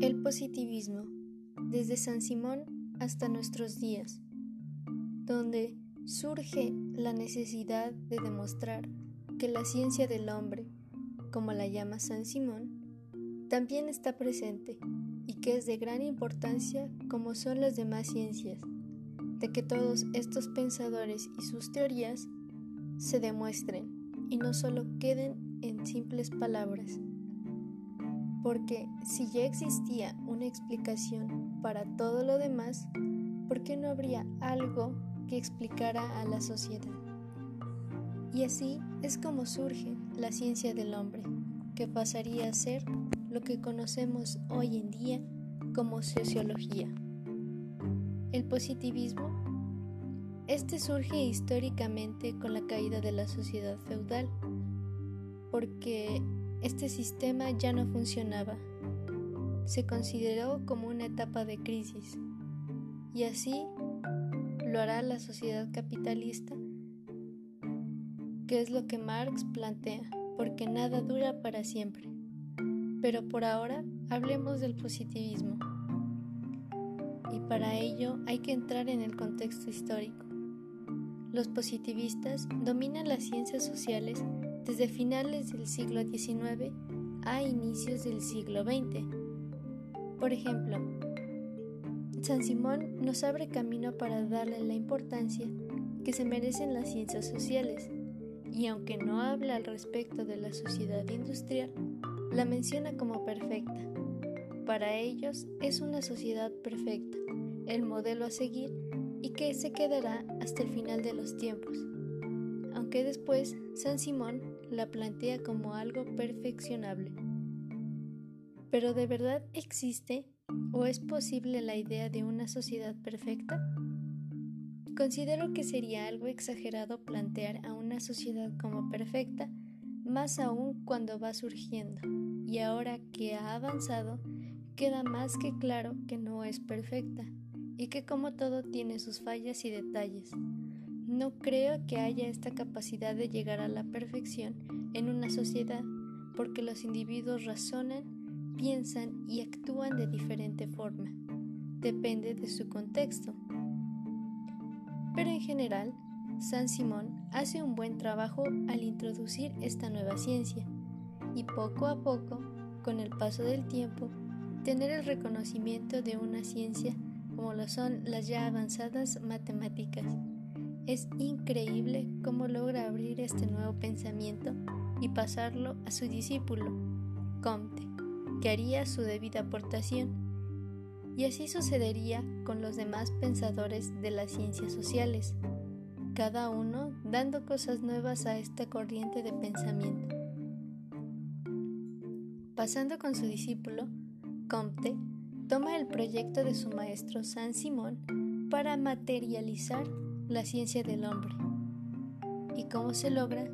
El positivismo, desde San Simón hasta nuestros días, donde surge la necesidad de demostrar que la ciencia del hombre, como la llama San Simón, también está presente y que es de gran importancia como son las demás ciencias, de que todos estos pensadores y sus teorías se demuestren y no solo queden en simples palabras. Porque si ya existía una explicación para todo lo demás, ¿por qué no habría algo que explicara a la sociedad? Y así es como surge la ciencia del hombre, que pasaría a ser lo que conocemos hoy en día como sociología. El positivismo. Este surge históricamente con la caída de la sociedad feudal, porque este sistema ya no funcionaba. Se consideró como una etapa de crisis, y así lo hará la sociedad capitalista, que es lo que Marx plantea, porque nada dura para siempre. Pero por ahora hablemos del positivismo. Y para ello hay que entrar en el contexto histórico. Los positivistas dominan las ciencias sociales desde finales del siglo XIX a inicios del siglo XX. Por ejemplo, San Simón nos abre camino para darle la importancia que se merecen las ciencias sociales, y aunque no habla al respecto de la sociedad industrial, la menciona como perfecta. Para ellos es una sociedad perfecta, el modelo a seguir y que se quedará hasta el final de los tiempos. Aunque después San Simón la plantea como algo perfeccionable. ¿Pero de verdad existe o es posible la idea de una sociedad perfecta? Considero que sería algo exagerado plantear a una sociedad como perfecta más aún cuando va surgiendo, y ahora que ha avanzado, queda más que claro que no es perfecta, y que como todo tiene sus fallas y detalles. No creo que haya esta capacidad de llegar a la perfección en una sociedad, porque los individuos razonan, piensan y actúan de diferente forma. Depende de su contexto. Pero en general, San Simón hace un buen trabajo al introducir esta nueva ciencia y poco a poco, con el paso del tiempo, tener el reconocimiento de una ciencia como lo son las ya avanzadas matemáticas. Es increíble cómo logra abrir este nuevo pensamiento y pasarlo a su discípulo, Comte, que haría su debida aportación. Y así sucedería con los demás pensadores de las ciencias sociales, cada uno dando cosas nuevas a esta corriente de pensamiento. Pasando con su discípulo, Comte toma el proyecto de su maestro San Simón para materializar la ciencia del hombre. ¿Y cómo se logra?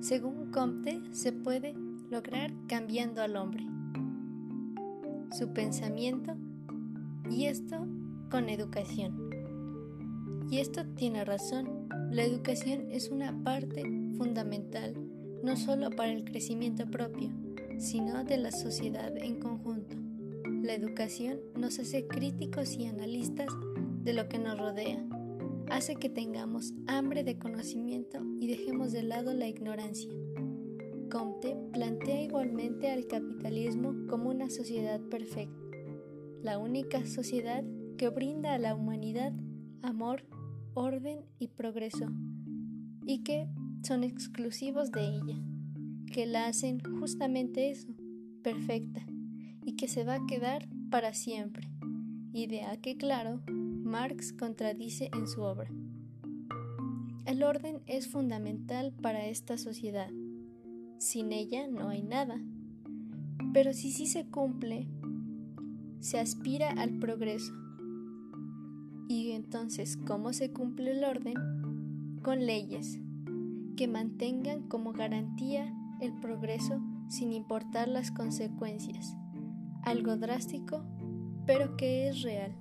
Según Comte, se puede lograr cambiando al hombre, su pensamiento y esto con educación. Y esto tiene razón. La educación es una parte fundamental no solo para el crecimiento propio, sino de la sociedad en conjunto. La educación nos hace críticos y analistas de lo que nos rodea, hace que tengamos hambre de conocimiento y dejemos de lado la ignorancia. Comte plantea igualmente al capitalismo como una sociedad perfecta, la única sociedad que brinda a la humanidad amor, orden y progreso, y que son exclusivos de ella, que la hacen justamente eso, perfecta, y que se va a quedar para siempre, idea que claro, Marx contradice en su obra. El orden es fundamental para esta sociedad. Sin ella no hay nada. Pero si sí se cumple, se aspira al progreso, y entonces, ¿cómo se cumple el orden? Con leyes que mantengan como garantía el progreso sin importar las consecuencias. Algo drástico, pero que es real.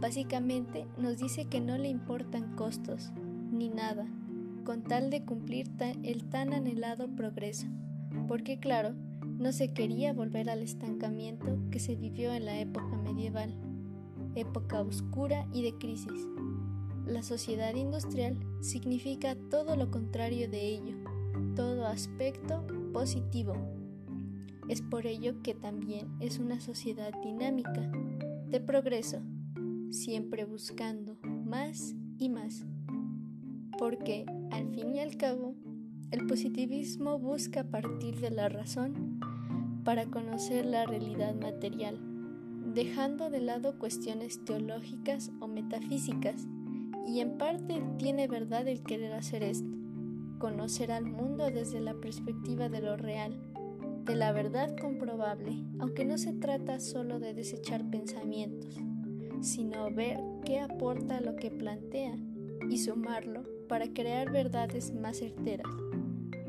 Básicamente nos dice que no le importan costos, ni nada, con tal de cumplir el tan anhelado progreso. Porque claro, no se quería volver al estancamiento que se vivió en la época medieval, época oscura y de crisis. La sociedad industrial significa todo lo contrario de ello, todo aspecto positivo. Es por ello que también es una sociedad dinámica, de progreso, siempre buscando más y más. Porque, al fin y al cabo, el positivismo busca partir de la razón para conocer la realidad material, dejando de lado cuestiones teológicas o metafísicas, y en parte tiene verdad el querer hacer esto, conocer al mundo desde la perspectiva de lo real, de la verdad comprobable, aunque no se trata solo de desechar pensamientos, sino ver qué aporta lo que plantea y sumarlo para crear verdades más certeras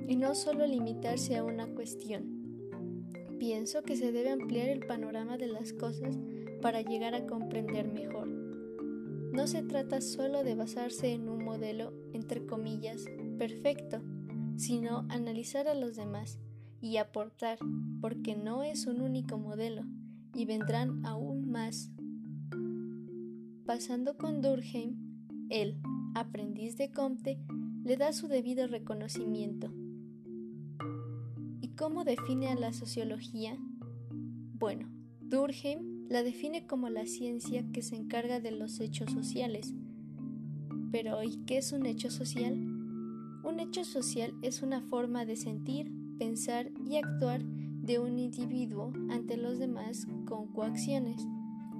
y no solo limitarse a una cuestión. Pienso que se debe ampliar el panorama de las cosas para llegar a comprender mejor. No se trata solo de basarse en un modelo, entre comillas, perfecto, sino analizar a los demás y aportar, porque no es un único modelo, y vendrán aún más. Pasando con Durkheim, él, aprendiz de Comte, le da su debido reconocimiento ¿Cómo define a la sociología? Bueno, Durkheim la define como la ciencia que se encarga de los hechos sociales. Pero ¿y qué es un hecho social? Un hecho social es una forma de sentir, pensar y actuar de un individuo ante los demás con coacciones.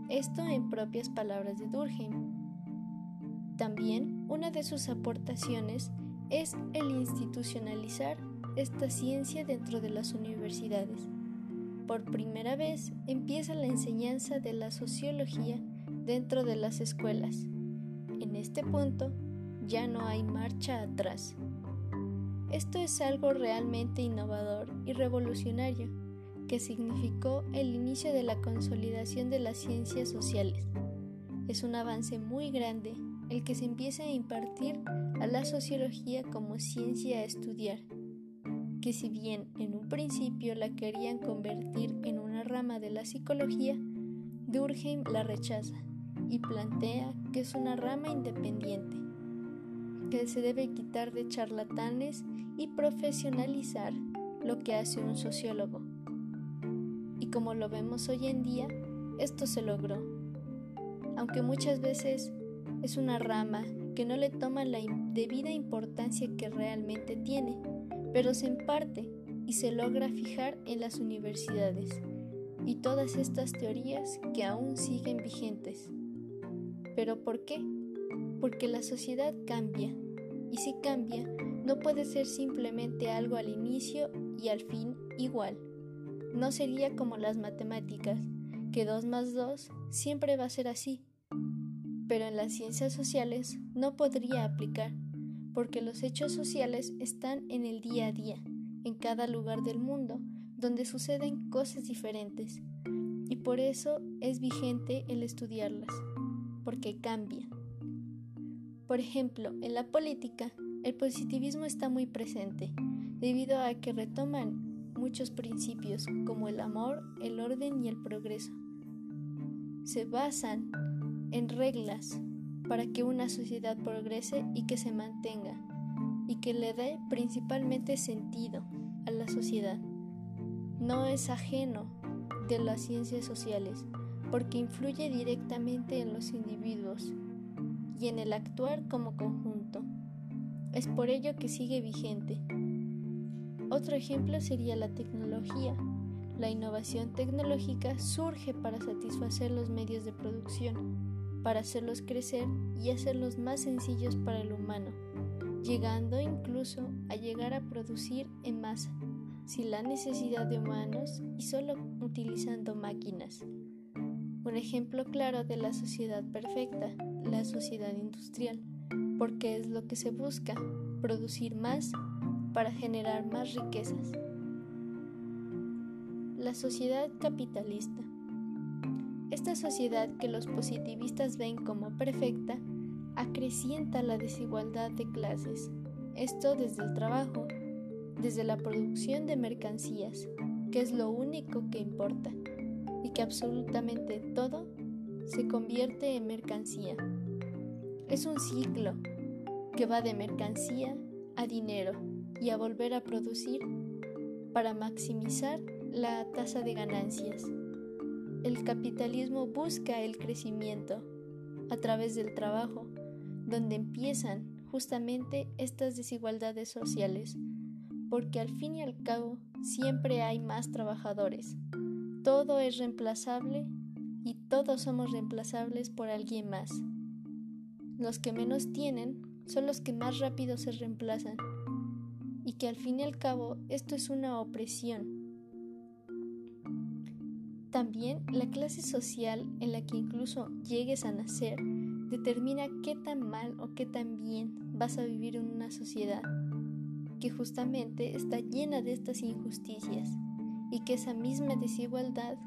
Esto en propias palabras de Durkheim. También una de sus aportaciones es el institucionalizar esta ciencia dentro de las universidades. Por primera vez empieza la enseñanza de la sociología dentro de las escuelas. En este punto ya no hay marcha atrás. Esto es algo realmente innovador y revolucionario que significó el inicio de la consolidación de las ciencias sociales. Es un avance muy grande el que se empieza a impartir a la sociología como ciencia a estudiar que si bien en un principio la querían convertir en una rama de la psicología, Durkheim la rechaza y plantea que es una rama independiente, que se debe quitar de charlatanes y profesionalizar lo que hace un sociólogo. Y como lo vemos hoy en día, esto se logró. Aunque muchas veces es una rama que no le toma la debida importancia que realmente tiene pero se imparte y se logra fijar en las universidades y todas estas teorías que aún siguen vigentes. ¿Pero por qué? Porque la sociedad cambia y si cambia no puede ser simplemente algo al inicio y al fin igual. No sería como las matemáticas, que 2 más 2 siempre va a ser así. Pero en las ciencias sociales no podría aplicar porque los hechos sociales están en el día a día, en cada lugar del mundo, donde suceden cosas diferentes, y por eso es vigente el estudiarlas, porque cambia. Por ejemplo, en la política, el positivismo está muy presente, debido a que retoman muchos principios como el amor, el orden y el progreso. Se basan en reglas, para que una sociedad progrese y que se mantenga, y que le dé principalmente sentido a la sociedad. No es ajeno de las ciencias sociales, porque influye directamente en los individuos y en el actuar como conjunto. Es por ello que sigue vigente. Otro ejemplo sería la tecnología. La innovación tecnológica surge para satisfacer los medios de producción para hacerlos crecer y hacerlos más sencillos para el humano, llegando incluso a llegar a producir en masa, sin la necesidad de humanos y solo utilizando máquinas. Un ejemplo claro de la sociedad perfecta, la sociedad industrial, porque es lo que se busca, producir más para generar más riquezas. La sociedad capitalista. Esta sociedad que los positivistas ven como perfecta acrecienta la desigualdad de clases, esto desde el trabajo, desde la producción de mercancías, que es lo único que importa y que absolutamente todo se convierte en mercancía. Es un ciclo que va de mercancía a dinero y a volver a producir para maximizar la tasa de ganancias. El capitalismo busca el crecimiento a través del trabajo, donde empiezan justamente estas desigualdades sociales, porque al fin y al cabo siempre hay más trabajadores. Todo es reemplazable y todos somos reemplazables por alguien más. Los que menos tienen son los que más rápido se reemplazan y que al fin y al cabo esto es una opresión. También la clase social en la que incluso llegues a nacer determina qué tan mal o qué tan bien vas a vivir en una sociedad que justamente está llena de estas injusticias y que esa misma desigualdad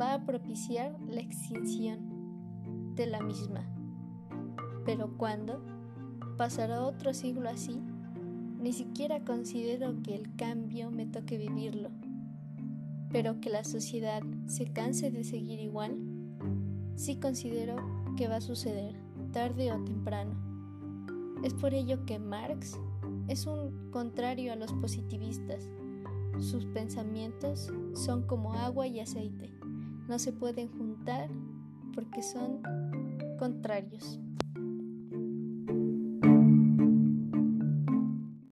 va a propiciar la extinción de la misma. Pero cuando pasará otro siglo así, ni siquiera considero que el cambio me toque vivirlo, pero que la sociedad se canse de seguir igual, sí considero que va a suceder, tarde o temprano. Es por ello que Marx es un contrario a los positivistas. Sus pensamientos son como agua y aceite. No se pueden juntar porque son contrarios.